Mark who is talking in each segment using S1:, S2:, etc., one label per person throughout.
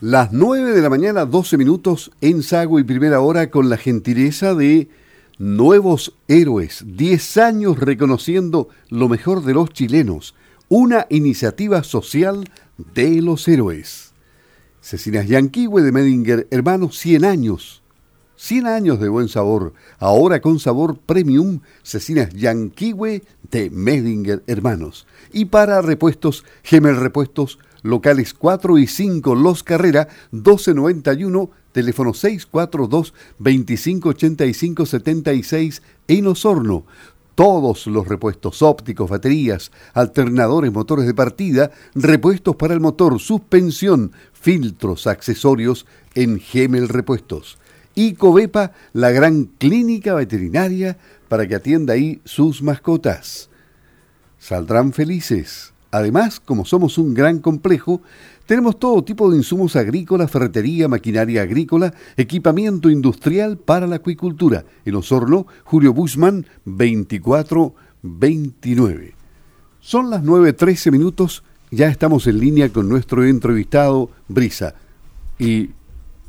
S1: Las 9 de la mañana, 12 minutos en Sago y primera hora con la gentileza de Nuevos Héroes. 10 años reconociendo lo mejor de los chilenos. Una iniciativa social de los héroes. Cecinas Yanquihue de Medinger, hermanos, 100 años. 100 años de buen sabor. Ahora con sabor premium, Cecinas Yanquihue de Medinger, hermanos. Y para repuestos, Gemel Repuestos, locales 4 y 5 Los Carrera 1291, teléfono 642 2585 76 en Osorno. Todos los repuestos ópticos, baterías, alternadores, motores de partida, repuestos para el motor, suspensión, filtros, accesorios en Gemel Repuestos. Y Covepa, la gran clínica veterinaria para que atienda ahí sus mascotas. Saldrán felices Además, como somos un gran complejo, tenemos todo tipo de insumos agrícolas, ferretería, maquinaria agrícola, equipamiento industrial para la acuicultura. En Osorno, Julio Bushman, 2429. Son las 9.13 minutos, ya estamos en línea con nuestro entrevistado Brisa. Y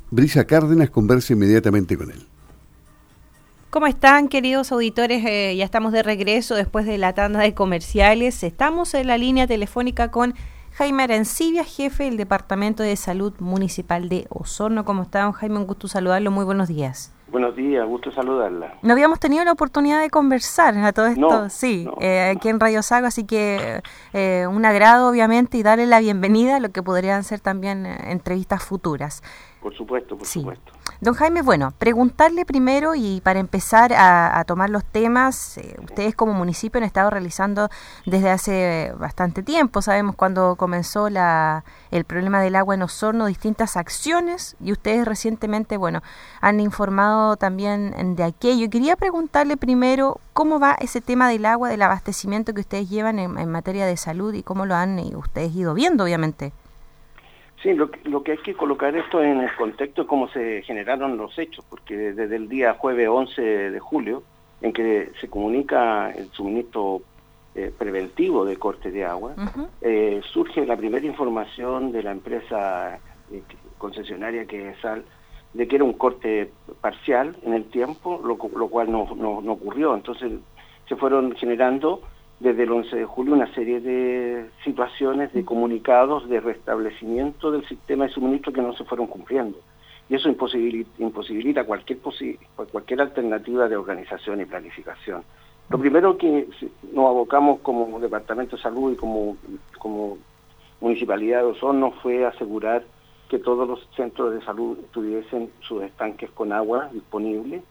S1: Brisa Cárdenas conversa inmediatamente con él.
S2: ¿Cómo están, queridos auditores? Eh, ya estamos de regreso después de la tanda de comerciales. Estamos en la línea telefónica con Jaime Arancibia, jefe del Departamento de Salud Municipal de Osorno. ¿Cómo están, Jaime? Un gusto saludarlo. Muy buenos días.
S3: Buenos días, gusto saludarla.
S2: No habíamos tenido la oportunidad de conversar a todo esto, sí, eh, aquí en Radio Sago, así que eh, un agrado obviamente y darle la bienvenida a lo que podrían ser también entrevistas futuras.
S3: Por supuesto, por supuesto.
S2: Don Jaime, bueno, preguntarle primero y para empezar a, tomar los temas, eh, ustedes como municipio han estado realizando desde hace bastante tiempo, sabemos cuando comenzó la, el problema del agua en Osorno, distintas acciones y ustedes recientemente, bueno, han informado también de aquello. Quería preguntarle primero cómo va ese tema del agua, del abastecimiento que ustedes llevan en, en materia de salud y cómo lo han ustedes ido viendo, obviamente.
S3: Sí, lo, lo, que hay que colocar esto en el contexto de cómo se generaron los hechos, porque desde el día jueves 11 de julio, en que se comunica el suministro eh, preventivo de corte de agua, eh, surge la primera información de la empresa eh, concesionaria que es SAL, de que era un corte parcial en el tiempo, lo, lo cual no, no, no ocurrió. Entonces se fueron generando desde el 11 de julio una serie de situaciones, de comunicados de restablecimiento del sistema de suministro que no se fueron cumpliendo. Y eso imposibilita, cualquier, cualquier alternativa de organización y planificación. Lo primero que nos abocamos como Departamento de Salud y como, como Municipalidad de Osorno fue asegurar que todos los centros de salud tuviesen sus estanques con agua disponible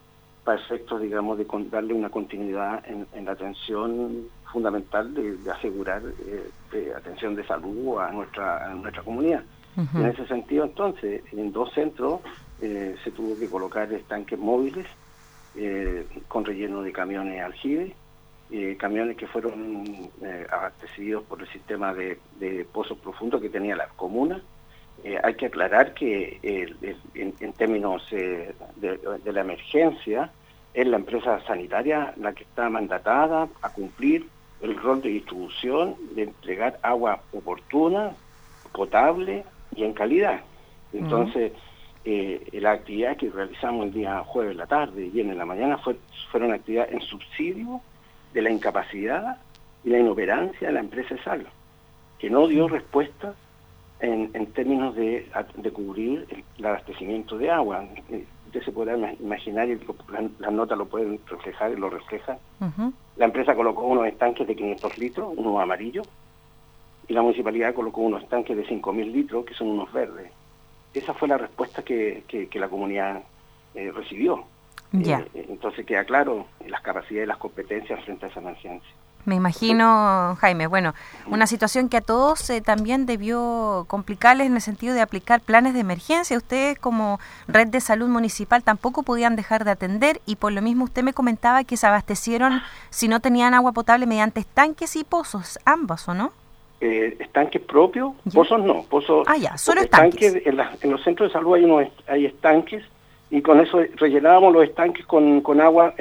S3: para efectos, digamos, de darle una continuidad en la atención fundamental de, asegurar eh, atención de salud a nuestra, a nuestra comunidad. En ese sentido, entonces, en dos centros eh, se tuvo que colocar estanques móviles eh, con relleno de camiones aljibe, camiones que fueron abastecidos por el sistema de, pozos profundos que tenía la comuna. Hay que aclarar que en, términos de, de la emergencia, es la empresa sanitaria la que está mandatada a cumplir el rol de distribución de entregar agua oportuna, potable y en calidad. Entonces, eh, la actividad que realizamos el día jueves en la tarde y en la mañana fue, fueron actividades en subsidio de la incapacidad y la inoperancia de la empresa de sal, que no dio respuesta en, en términos de, de cubrir el, abastecimiento de agua. Eh, usted se podrá imaginar y las notas lo pueden reflejar y lo reflejan. La empresa colocó unos estanques de 500 litros, unos amarillos, y la municipalidad colocó unos estanques de 5.000 litros, que son unos verdes. Esa fue la respuesta que, que, la comunidad eh, recibió.
S2: Ya.
S3: Eh, entonces queda claro las capacidades y las competencias frente a esa emergencia.
S2: Me imagino, Jaime, bueno, una situación que a todos eh, también debió complicarles en el sentido de aplicar planes de emergencia. Ustedes como red de salud municipal tampoco podían dejar de atender y por lo mismo usted me comentaba que se abastecieron, si no tenían agua potable, mediante estanques y pozos, ambos, ¿o no?
S3: Eh, estanques propios, pozos no, pozos...
S2: Ah, ya, solo estanques.
S3: en, en, los centros de salud hay, unos, hay estanques y con eso rellenábamos los estanques con, con agua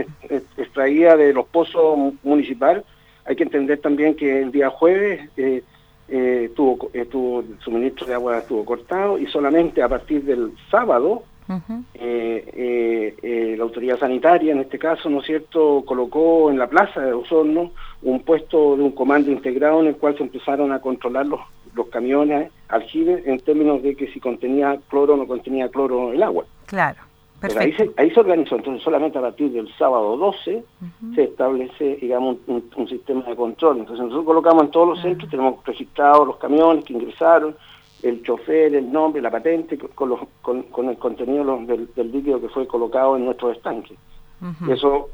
S3: extraída de los pozos municipales hay que entender también que el día jueves eh, eh, tuvo, estuvo, el suministro de agua estuvo cortado y solamente a partir del sábado eh, la autoridad sanitaria, en este caso, ¿no es cierto?, colocó en la plaza de Osorno un puesto de un comando integrado en el cual se empezaron a controlar los, los camiones aljibes en términos de que si contenía cloro o no contenía cloro el agua.
S2: Claro.
S3: Ahí se, ahí se, organizó, entonces solamente a partir del sábado 12 se establece, digamos, un, sistema de control. Entonces nosotros colocamos en todos los centros, tenemos registrados los camiones que ingresaron, el chofer, el nombre, la patente, con, los, con, el contenido del, líquido que fue colocado en nuestros estanques. Eso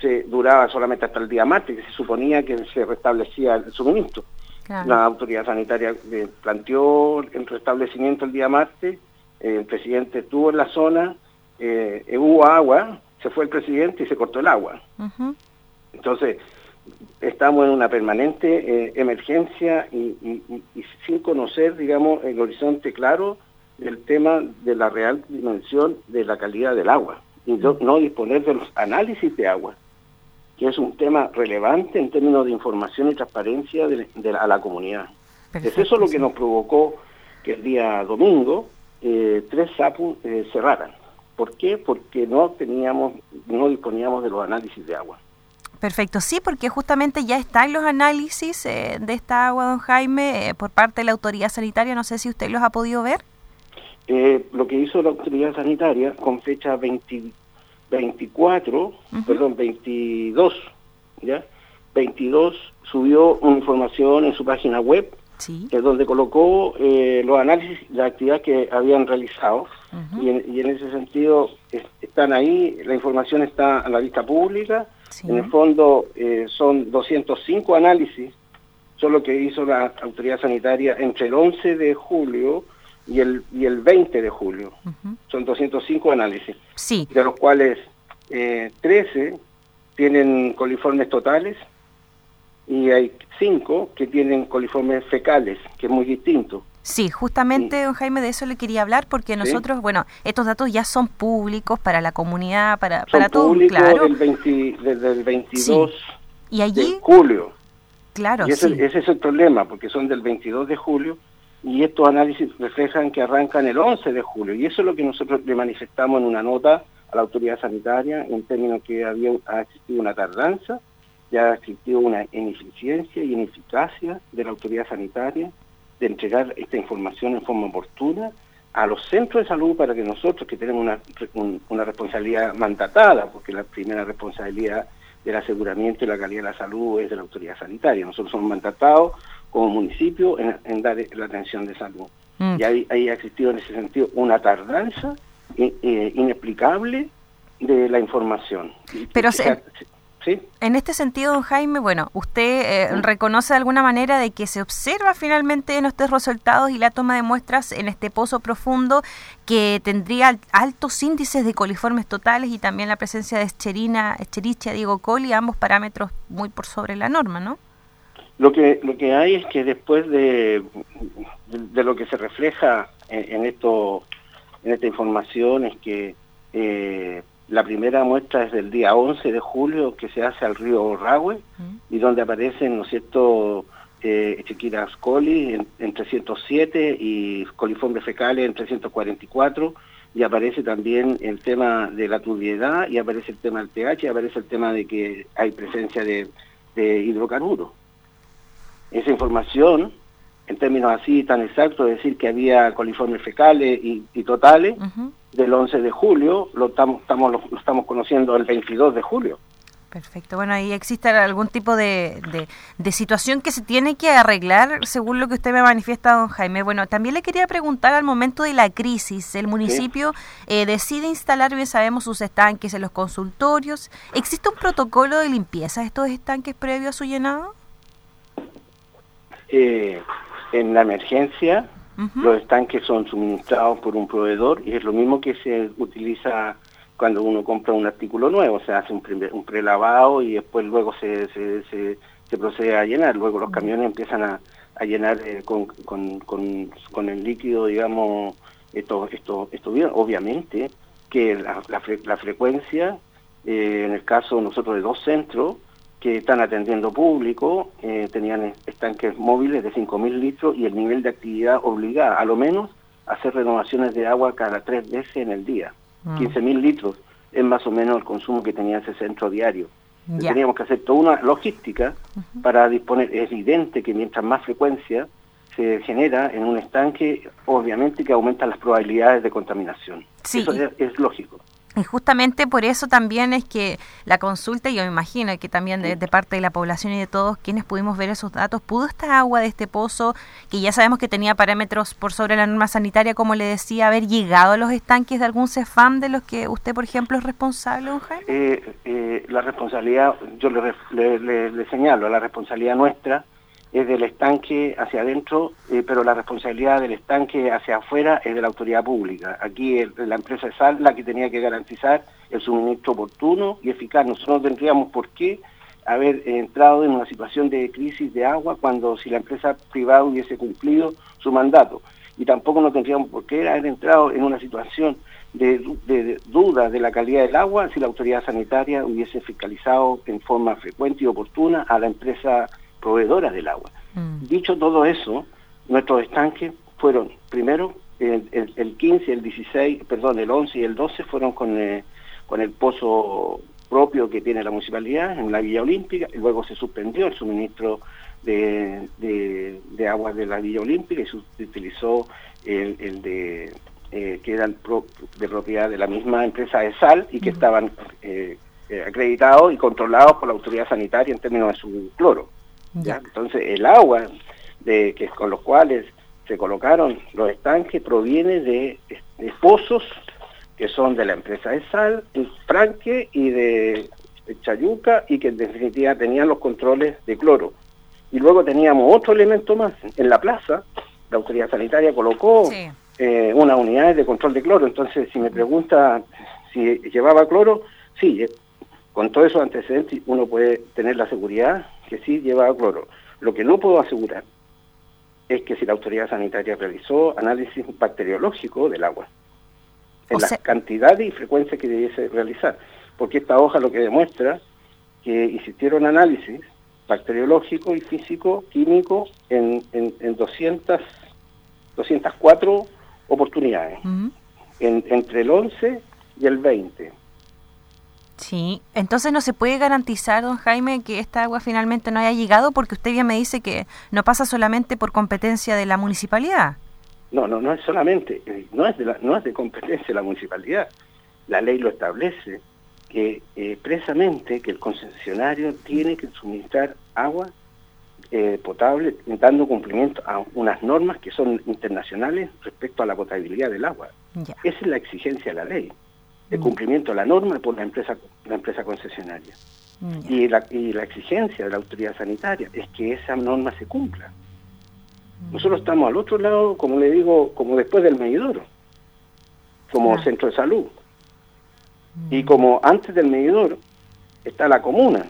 S3: se duraba solamente hasta el día martes, que se suponía que se restablecía el suministro. La autoridad sanitaria eh, planteó el restablecimiento el día martes, el presidente estuvo en la zona, eh, hubo agua, se fue el presidente y se cortó el agua. Entonces, estamos en una permanente eh, emergencia y, sin conocer, digamos, el horizonte claro del tema de la real dimensión de la calidad del agua y no, disponer de los análisis de agua, que es un tema relevante en términos de información y transparencia de, a la comunidad. es eso lo que nos provocó que el día domingo eh, tres SAPU eh, cerraran. ¿Por qué? Porque no teníamos, no disponíamos de los análisis de agua.
S2: Perfecto, sí, porque justamente ya están los análisis eh, de esta agua, don Jaime, eh, por parte de la autoridad sanitaria. No sé si usted los ha podido ver.
S3: Eh, lo que hizo la autoridad sanitaria con fecha 24, perdón, 22, ¿ya? 22 subió una información en su página web, sí. es donde colocó los análisis, la actividad que habían realizado, y, en, y, en, ese sentido están ahí, la información está a la vista pública, en el fondo eh, son 205 análisis, solo que hizo la autoridad sanitaria entre el 11 de julio y el, y el 20 de julio. Son 205 análisis,
S2: sí.
S3: de los cuales eh, 13 tienen coliformes totales y hay 5 que tienen coliformes fecales, que es muy distinto.
S2: Sí, justamente, don Jaime, de eso le quería hablar porque nosotros, bueno, estos datos ya son públicos para la comunidad, para, para todos, claro.
S3: desde el 22 ¿Y allí? de julio.
S2: Claro,
S3: y ese, ese es el problema, porque son del 22 de julio y estos análisis reflejan que arrancan el 11 de julio. Y eso es lo que nosotros le manifestamos en una nota a la autoridad sanitaria en términos que había ha existido una tardanza, ya ha existido una ineficiencia y ineficacia de la autoridad sanitaria de entregar esta información en forma oportuna a los centros de salud para que nosotros, que tenemos una, una responsabilidad mandatada, porque la primera responsabilidad del aseguramiento y la calidad de la salud es de la autoridad sanitaria. Nosotros somos mandatados como municipio en, dar la atención de salud. Mm. Y ahí, ha existido en ese sentido una tardanza eh, eh, inexplicable de la información.
S2: Pero se, en este sentido, don Jaime, bueno, usted eh, reconoce de alguna manera de que se observa finalmente en estos resultados y la toma de muestras en este pozo profundo que tendría altos índices de coliformes totales y también la presencia de Escherichia, Escherichia digo coli, ambos parámetros muy por sobre la norma, ¿no?
S3: Lo que lo que hay es que después de, de, lo que se refleja en, esto en esta información es que eh, la primera muestra es del día 11 de julio que se hace al río Rahue y donde aparecen, ¿no es cierto?, eh, coli en, 307 y coliformes fecales en 344 y aparece también el tema de la turbiedad y aparece el tema del pH y aparece el tema de que hay presencia de, hidrocarburos. Esa información, en términos así tan exactos, decir que había coliformes fecales y, totales, del 11 de julio, lo estamos, estamos, lo, estamos conociendo el 22 de julio.
S2: Perfecto. Bueno, ahí existe algún tipo de, de, situación que se tiene que arreglar, según lo que usted me manifiesta, don Jaime. Bueno, también le quería preguntar al momento de la crisis, el municipio eh, decide instalar, bien sabemos, sus estanques en los consultorios. ¿Existe un protocolo de limpieza de estos estanques previo a su llenado?
S3: Eh, en la emergencia, los estanques son suministrados por un proveedor y es lo mismo que se utiliza cuando uno compra un artículo nuevo, se hace un, un prelavado y después luego se, se, se, procede a llenar, luego los camiones empiezan a, a llenar eh, con, con, con, el líquido, digamos, esto, esto, esto bien, obviamente que la, la, frecuencia, eh, en el caso nosotros de dos centros, que están atendiendo público, eh, tenían estanques móviles de 5.000 litros y el nivel de actividad obligada, a lo menos, a hacer renovaciones de agua cada tres veces en el día. 15.000 mm. litros es más o menos el consumo que tenía ese centro diario. Teníamos que hacer toda una logística para disponer. Es evidente que mientras más frecuencia se genera en un estanque, obviamente que aumentan las probabilidades de contaminación. Eso es lógico.
S2: Y justamente por eso también es que la consulta, y yo me imagino que también de, parte de la población y de todos quienes pudimos ver esos datos, ¿pudo esta agua de este pozo, que ya sabemos que tenía parámetros por sobre la norma sanitaria, como le decía, haber llegado a los estanques de algún CEFAM de los que usted, por ejemplo, es responsable, don?
S3: Eh, eh, la responsabilidad, yo le señalo, la responsabilidad nuestra es del estanque hacia adentro, eh, pero la responsabilidad del estanque hacia afuera es de la autoridad pública. Aquí la empresa sal la que tenía que garantizar el suministro oportuno y eficaz. Nosotros no tendríamos por qué haber entrado en una situación de crisis de agua cuando si la empresa privada hubiese cumplido su mandato. Y tampoco no tendríamos por qué haber entrado en una situación de, duda de la calidad del agua si la autoridad sanitaria hubiese fiscalizado en forma frecuente y oportuna a la empresa proveedoras del agua. Mm. Dicho todo eso, nuestros estanques fueron, primero, el, el, 15, el 16, perdón, el 11 y el 12 fueron con, eh, con el pozo propio que tiene la municipalidad en la Villa Olímpica, y luego se suspendió el suministro de, de, agua de la Villa Olímpica y se utilizó el, de eh, que era de propiedad de la misma empresa de sal y que estaban eh, acreditados y controlados por la autoridad sanitaria en términos de su cloro. Entonces el agua de, que con los cuales se colocaron los estanques proviene de, pozos que son de la empresa de sal, Franque y de, Chayuca y que en definitiva tenían los controles de cloro. Y luego teníamos otro elemento más. En la plaza, la autoridad sanitaria colocó eh, unas unidades de control de cloro. Entonces, si me pregunta si llevaba cloro, sí, con todos esos antecedentes uno puede tener la seguridad que sí llevaba cloro. Lo que no puedo asegurar es que si la autoridad sanitaria realizó análisis bacteriológico del agua, en la cantidad y frecuencia que debiese realizar, porque esta hoja lo que demuestra que hicieron análisis bacteriológico y físico, químico, en, en, 200, 204 oportunidades, entre el 11 y el 20.
S2: Sí, entonces no se puede garantizar, don Jaime, que esta agua finalmente no haya llegado porque usted ya me dice que no pasa solamente por competencia de la municipalidad.
S3: No, no, no es solamente, eh, no es de, la, no es de competencia de la municipalidad. La ley lo establece que eh, expresamente que el concesionario tiene que suministrar agua eh, potable dando cumplimiento a unas normas que son internacionales respecto a la potabilidad del agua. Esa es la exigencia de la ley el mm. cumplimiento de la norma por la empresa, la empresa concesionaria. Mm, y, la, y la exigencia de la autoridad sanitaria es que esa norma se cumpla. Mm. Nosotros estamos al otro lado, como le digo, como después del medidor, como centro de salud. Y como antes del medidor está la comuna,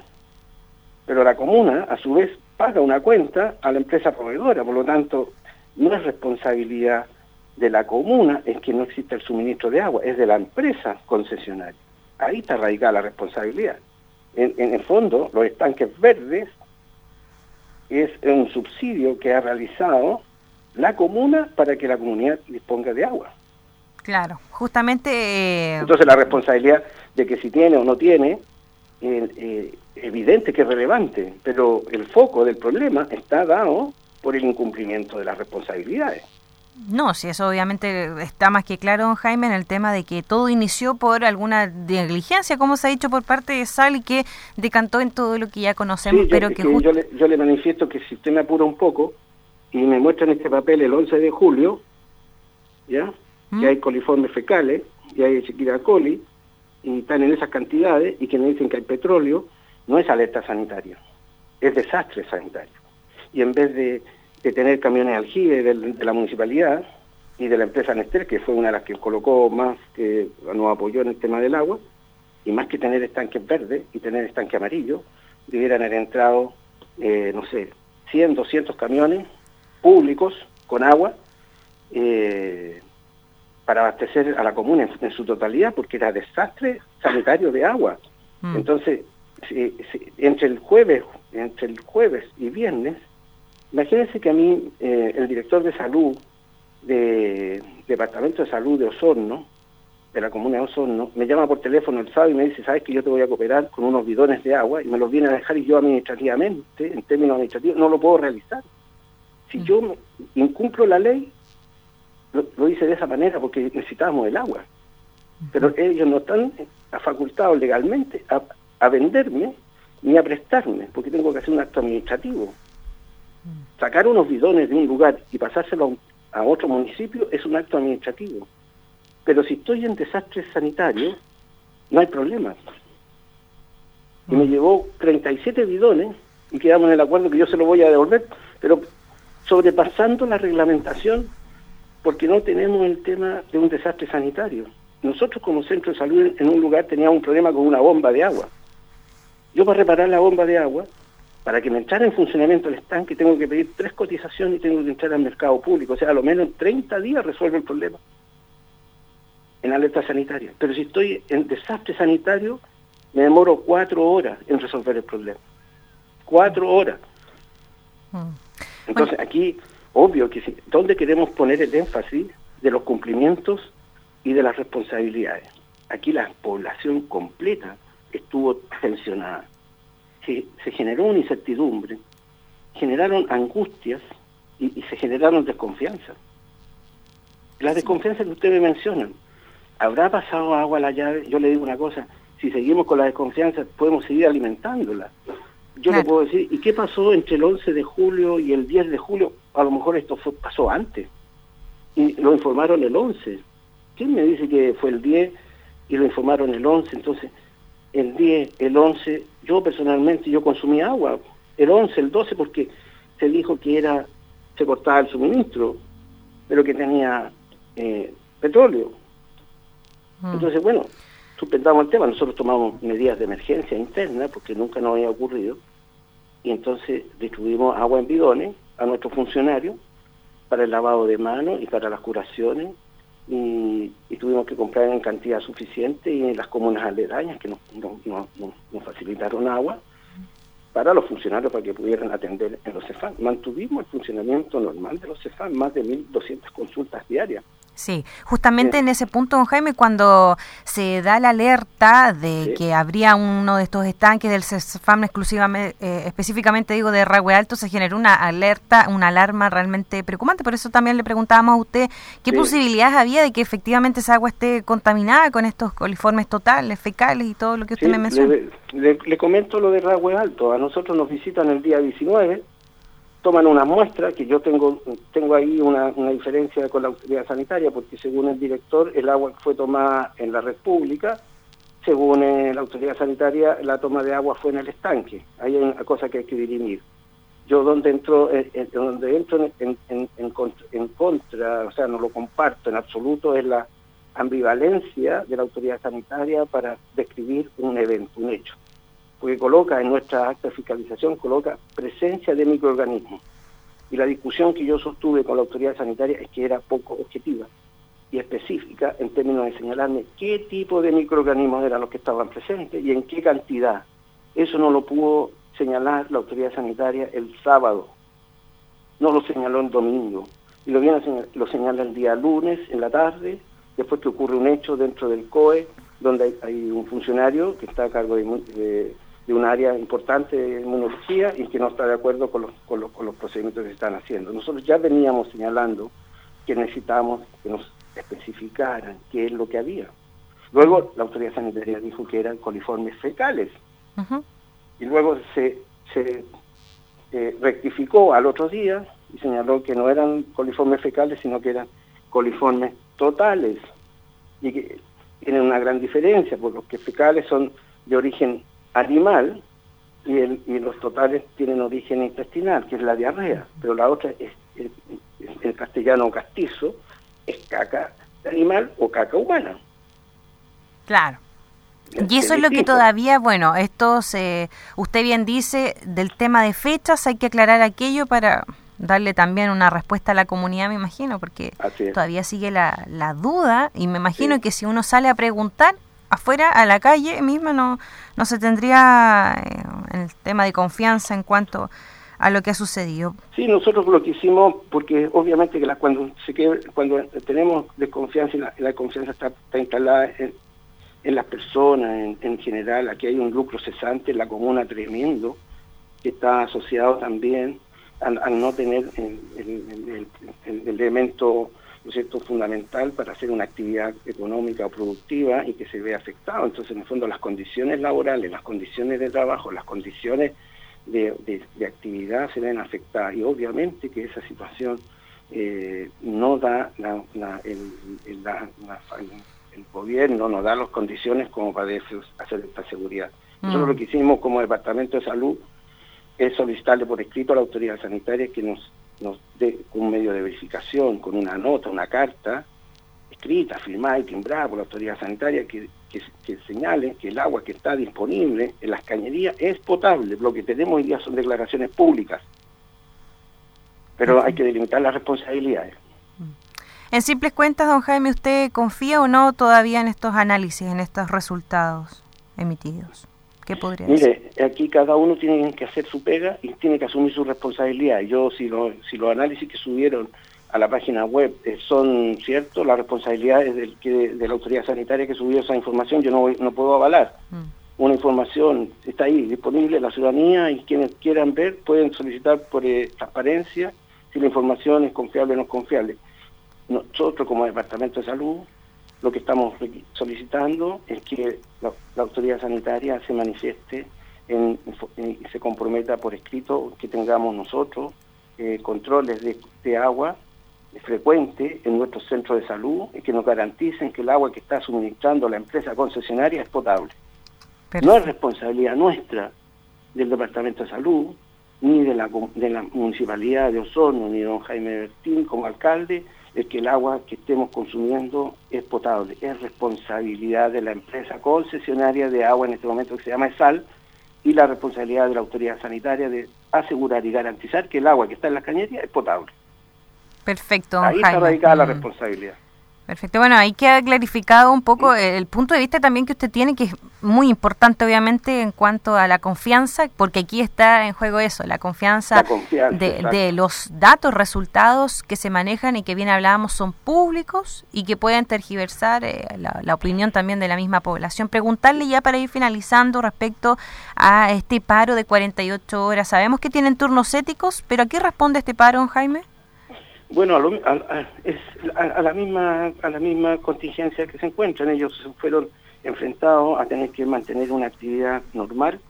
S3: pero la comuna a su vez paga una cuenta a la empresa proveedora, por lo tanto no es responsabilidad de la comuna es que no existe el suministro de agua, es de la empresa concesionaria. Ahí está radicada la responsabilidad. En, el fondo, los estanques verdes es un subsidio que ha realizado la comuna para que la comunidad disponga de agua.
S2: Claro, justamente... Eh,
S3: Entonces la responsabilidad de que si tiene o no tiene, eh, eh, evidente que es relevante, pero el foco del problema está dado por el incumplimiento de las responsabilidades.
S2: No, sí, eso obviamente está más que claro, don Jaime, en el tema de que todo inició por alguna negligencia, como se ha dicho por parte de Sal, y que decantó en todo lo que ya conocemos, pero que...
S3: yo, le, yo le manifiesto que si usted me apura un poco y me muestran este papel el 11 de julio, ¿ya? ¿Mm? Que hay coliformes fecales, y hay chiquita coli, y están en esas cantidades, y que me dicen que hay petróleo, no es alerta sanitaria, es desastre sanitario. Y en vez de de tener camiones aljibe de, de, la municipalidad y de la empresa Nestlé, que fue una de las que colocó más, que nos apoyó en el tema del agua, y más que tener estanques verdes y tener estanques amarillos, debieran haber entrado, eh, no sé, 100, 200 camiones públicos con agua eh, para abastecer a la comuna en, su totalidad, porque era desastre sanitario de agua. Mm. Entonces, entre el jueves, entre el jueves y viernes, imagínense que a mí eh, el director de salud de Departamento de Salud de Osorno, de la comuna de Osorno, me llama por teléfono el sábado y me dice, sabes que yo te voy a cooperar con unos bidones de agua y me los viene a dejar y yo administrativamente, en términos administrativos, no lo puedo realizar. Si mm. yo incumplo la ley, lo, hice de esa manera porque necesitábamos el agua. Pero ellos no están facultados legalmente a, a venderme ni a prestarme, porque tengo que hacer un acto administrativo. Sacar unos bidones de un lugar y pasárselo a otro municipio es un acto administrativo. Pero si estoy en desastre sanitario, no hay problema. Y me mm. llevó 37 bidones y quedamos en el acuerdo que yo se lo voy a devolver, pero sobrepasando la reglamentación porque no tenemos el tema de un desastre sanitario. Nosotros como centro de salud en un lugar teníamos un problema con una bomba de agua. Yo para reparar la bomba de agua, para que me entrara en funcionamiento el estanque, tengo que pedir tres cotizaciones y tengo que entrar al mercado público. O sea, a lo menos en 30 días resuelve el problema en alerta sanitaria. Pero si estoy en desastre sanitario, me demoro cuatro horas en resolver el problema. Cuatro horas. Mm. Entonces, aquí, obvio que sí, ¿dónde queremos poner el énfasis de los cumplimientos y de las responsabilidades? Aquí la población completa estuvo tensionada. Se, se generó una incertidumbre, generaron angustias y, y se generaron desconfianza. La desconfianza que ustedes mencionan, ¿Habrá pasado agua a la llave? Yo le digo una cosa, si seguimos con la desconfianza podemos seguir alimentándola. Yo le puedo decir, ¿y qué pasó entre el 11 de julio y el 10 de julio? A lo mejor esto pasó antes. Y lo informaron el 11. ¿Quién me dice que fue el 10 y lo informaron el 11? Entonces, el 10, el 11, yo personalmente, yo consumí agua. El 11, el 12, porque se dijo que era se cortaba el suministro, pero que tenía eh, petróleo. Mm. Entonces, bueno, suspendamos el tema, nosotros tomamos medidas de emergencia interna porque nunca nos había ocurrido y entonces distribuimos agua en bidones a nuestros funcionarios para el lavado de manos y para las curaciones y, tuvimos que comprar en cantidad suficiente y en las comunas aledañas que nos, facilitaron agua para los funcionarios para que pudieran atender en los CEFAN. Mantuvimos el funcionamiento normal de los CEFAN, más de 1.200 consultas diarias.
S2: Sí, justamente en ese punto, don Jaime, cuando se da la alerta de que habría uno de estos estanques del CEFAM exclusivamente, eh, específicamente digo de Ragüe Alto, se generó una alerta, una alarma realmente preocupante. Por eso también le preguntábamos a usted qué posibilidades había de que efectivamente esa agua esté contaminada con estos coliformes totales, fecales y todo lo que usted me mencionó.
S3: Le, le, comento lo de Ragüe Alto. A nosotros nos visitan el día 19 toman una muestra, que yo tengo tengo ahí una, diferencia con la autoridad sanitaria, porque según el director, el agua fue tomada en la red pública, según eh, la autoridad sanitaria, la toma de agua fue en el estanque. Ahí hay una cosa que hay que dirimir. Yo donde entro, eh, eh, donde entro en, en, en, contra, o sea, no lo comparto en absoluto, es la ambivalencia de la autoridad sanitaria para describir un evento, un hecho porque coloca en nuestra acta de fiscalización, coloca presencia de microorganismos. Y la discusión que yo sostuve con la autoridad sanitaria es que era poco objetiva y específica en términos de señalarme qué tipo de microorganismos eran los que estaban presentes y en qué cantidad. Eso no lo pudo señalar la autoridad sanitaria el sábado, no lo señaló el domingo, y lo, viene lo señala el día lunes en la tarde, después que ocurre un hecho dentro del COE, donde hay, un funcionario que está a cargo de un área importante de inmunología y que no está de acuerdo con los, con los, con los procedimientos que se están haciendo. Nosotros ya veníamos señalando que necesitábamos que nos especificaran qué es lo que había. Luego la autoridad sanitaria dijo que eran coliformes fecales. Y luego se, se eh, rectificó al otro día y señaló que no eran coliformes fecales, sino que eran coliformes totales. Y que tienen una gran diferencia, porque los que fecales son de origen animal y, el, y los totales tienen origen intestinal, que es la diarrea, pero la otra es el, castellano castizo, es caca animal o caca humana.
S2: Claro. Y eso es lo que todavía, bueno, esto se, usted bien dice, del tema de fechas hay que aclarar aquello para darle también una respuesta a la comunidad, me imagino, porque todavía sigue la, la duda y me imagino que si uno sale a preguntar, afuera, a la calle misma, no, no se tendría eh, el tema de confianza en cuanto a lo que ha sucedido.
S3: Sí, nosotros lo que hicimos, porque obviamente que la, cuando se cuando tenemos desconfianza y la, confianza está, instalada en, las personas en, general, aquí hay un lucro cesante en la comuna tremendo, que está asociado también al, no tener el, elemento ¿no cierto? fundamental para hacer una actividad económica o productiva y que se vea afectado. Entonces, en el fondo, las condiciones laborales, las condiciones de trabajo, las condiciones de, actividad se ven afectadas y obviamente que esa situación eh, no da la, el, el, gobierno no da las condiciones como para hacer esta seguridad. Nosotros lo mm. que hicimos como Departamento de Salud es solicitarle por escrito a la autoridad sanitaria que nos, nos dé un medio de verificación, con una nota, una carta escrita, firmada y timbrada por la autoridad sanitaria que que, señale que el agua que está disponible en las cañerías es potable. Lo que tenemos hoy día son declaraciones públicas, pero hay que delimitar las responsabilidades.
S2: En simples cuentas, don Jaime, ¿usted confía o no todavía en estos análisis, en estos resultados emitidos? ¿Qué podría
S3: Mire, aquí cada uno tiene que hacer su pega y tiene que asumir su responsabilidad. Yo, si, lo, si los análisis que subieron a la página web eh, son ciertos, la responsabilidad es del, que, de la autoridad sanitaria que subió esa información, yo no, no puedo avalar. Mm. Una información está ahí, disponible, la ciudadanía y quienes quieran ver pueden solicitar por eh, transparencia si la información es confiable o no es confiable. Nosotros como Departamento de Salud lo que estamos solicitando es que la, autoridad sanitaria se manifieste y se comprometa por escrito que tengamos nosotros eh, controles de, de agua frecuente en nuestros centros de salud y que nos garanticen que el agua que está suministrando la empresa concesionaria es potable. No es responsabilidad nuestra del Departamento de Salud, ni de la, de la Municipalidad de Osorno, ni de don Jaime Bertín como alcalde, el que el agua que estemos consumiendo es potable. Es responsabilidad de la empresa concesionaria de agua en este momento que se llama ESAL y la responsabilidad de la autoridad sanitaria de asegurar y garantizar que el agua que está en las cañerías es potable.
S2: Perfecto.
S3: Ahí está radicada la mm. responsabilidad.
S2: Perfecto. Bueno, ahí queda clarificado un poco el punto de vista también que usted tiene, que es muy importante, obviamente, en cuanto a la confianza, porque aquí está en juego eso, la confianza, de, los datos, resultados que se manejan y que bien hablábamos son públicos y que pueden tergiversar eh, la, la, opinión también de la misma población. Preguntarle ya para ir finalizando respecto a este paro de 48 horas. Sabemos que tienen turnos éticos, pero ¿a qué responde este paro, Jaime?
S3: Bueno, a, es a, la misma a la misma contingencia que se encuentran. Ellos fueron enfrentados a tener que mantener una actividad normal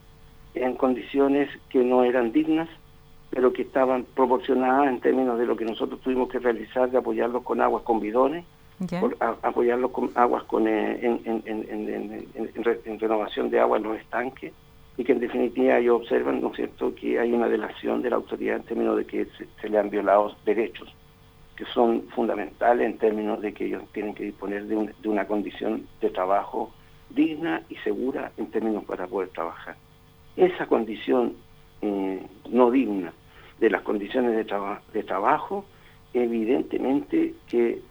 S3: en condiciones que no eran dignas, pero que estaban proporcionadas en términos de lo que nosotros tuvimos que realizar de apoyarlos con aguas con bidones, apoyarlos con aguas con eh, en, renovación de agua en los estanques y que en definitiva ellos observan, ¿no es cierto?, que hay una delación de la autoridad en términos de que se le han violado derechos que son fundamentales en términos de que ellos tienen que disponer de, una condición de trabajo digna y segura en términos para poder trabajar. Esa condición eh, no digna de las condiciones de, de trabajo, evidentemente que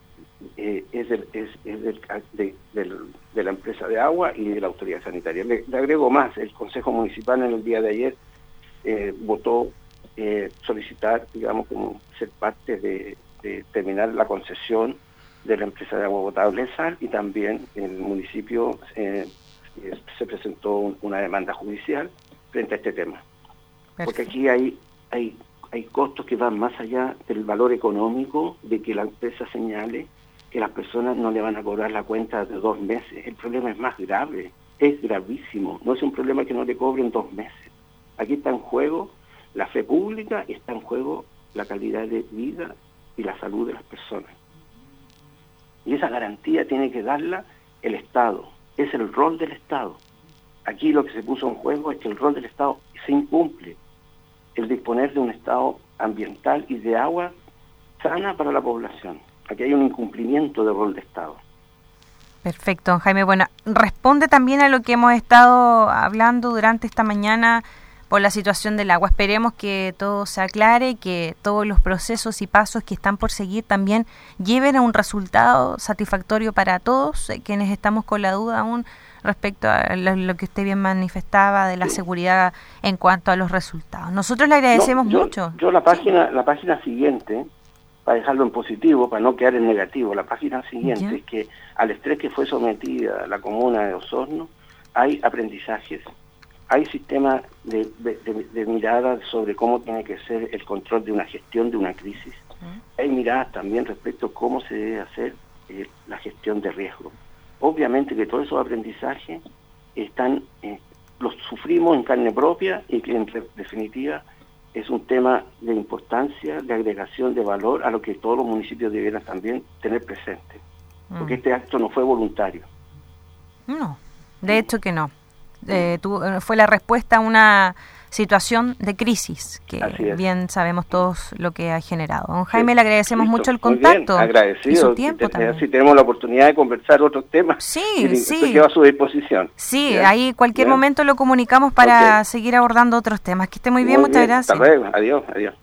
S3: eh, es, de, la empresa de agua y de la autoridad sanitaria. Le, agrego más, el Consejo Municipal en el día de ayer eh, votó solicitar, digamos, como ser parte de, de terminar la concesión de la empresa de agua potable SAL y también el municipio eh, eh, se presentó una demanda judicial frente a este tema. Porque aquí hay, hay, hay costos que van más allá del valor económico de que la empresa señale que las personas no le van a cobrar la cuenta de dos meses. El problema es más grave, es gravísimo. No es un problema que no le cobren dos meses. Aquí está en juego la fe pública y está en juego la calidad de vida y la salud de las personas. Y esa garantía tiene que darla el Estado, es el rol del Estado. Aquí lo que se puso en juego es que el rol del Estado se incumple, el disponer de un Estado ambiental y de agua sana para la población. Aquí hay un incumplimiento del rol de Estado.
S2: Perfecto, Jaime. Bueno, responde también a lo que hemos estado hablando durante esta mañana por la situación del agua. Esperemos que todo se aclare, que todos los procesos y pasos que están por seguir también lleven a un resultado satisfactorio para todos, eh, quienes estamos con la duda aún respecto a lo, que usted bien manifestaba de la seguridad en cuanto a los resultados. Nosotros le agradecemos mucho.
S3: Yo la página, la página siguiente, para dejarlo en positivo, para no quedar en negativo, la página siguiente es que al estrés que fue sometida la comuna de Osorno, hay aprendizajes, hay sistemas de, de, mirada sobre cómo tiene que ser el control de una gestión de una crisis. Hay miradas también respecto a cómo se debe hacer eh, la gestión de riesgo. Obviamente que todos esos aprendizajes están, eh, los sufrimos en carne propia y que en definitiva es un tema de importancia, de agregación de valor a lo que todos los municipios debieran también tener presente. Porque mm. este acto no fue voluntario.
S2: No, de hecho que no. Eh, fue la respuesta a una situación de crisis, que bien sabemos todos lo que ha generado. Don Jaime, le agradecemos mucho el contacto.
S3: agradecido. Y su tiempo si, tenemos la oportunidad de conversar otros temas,
S2: sí, sí.
S3: a su disposición.
S2: Sí, ahí cualquier momento lo comunicamos para seguir abordando otros temas. Que esté muy bien, muchas gracias.
S3: Hasta luego, adiós, adiós.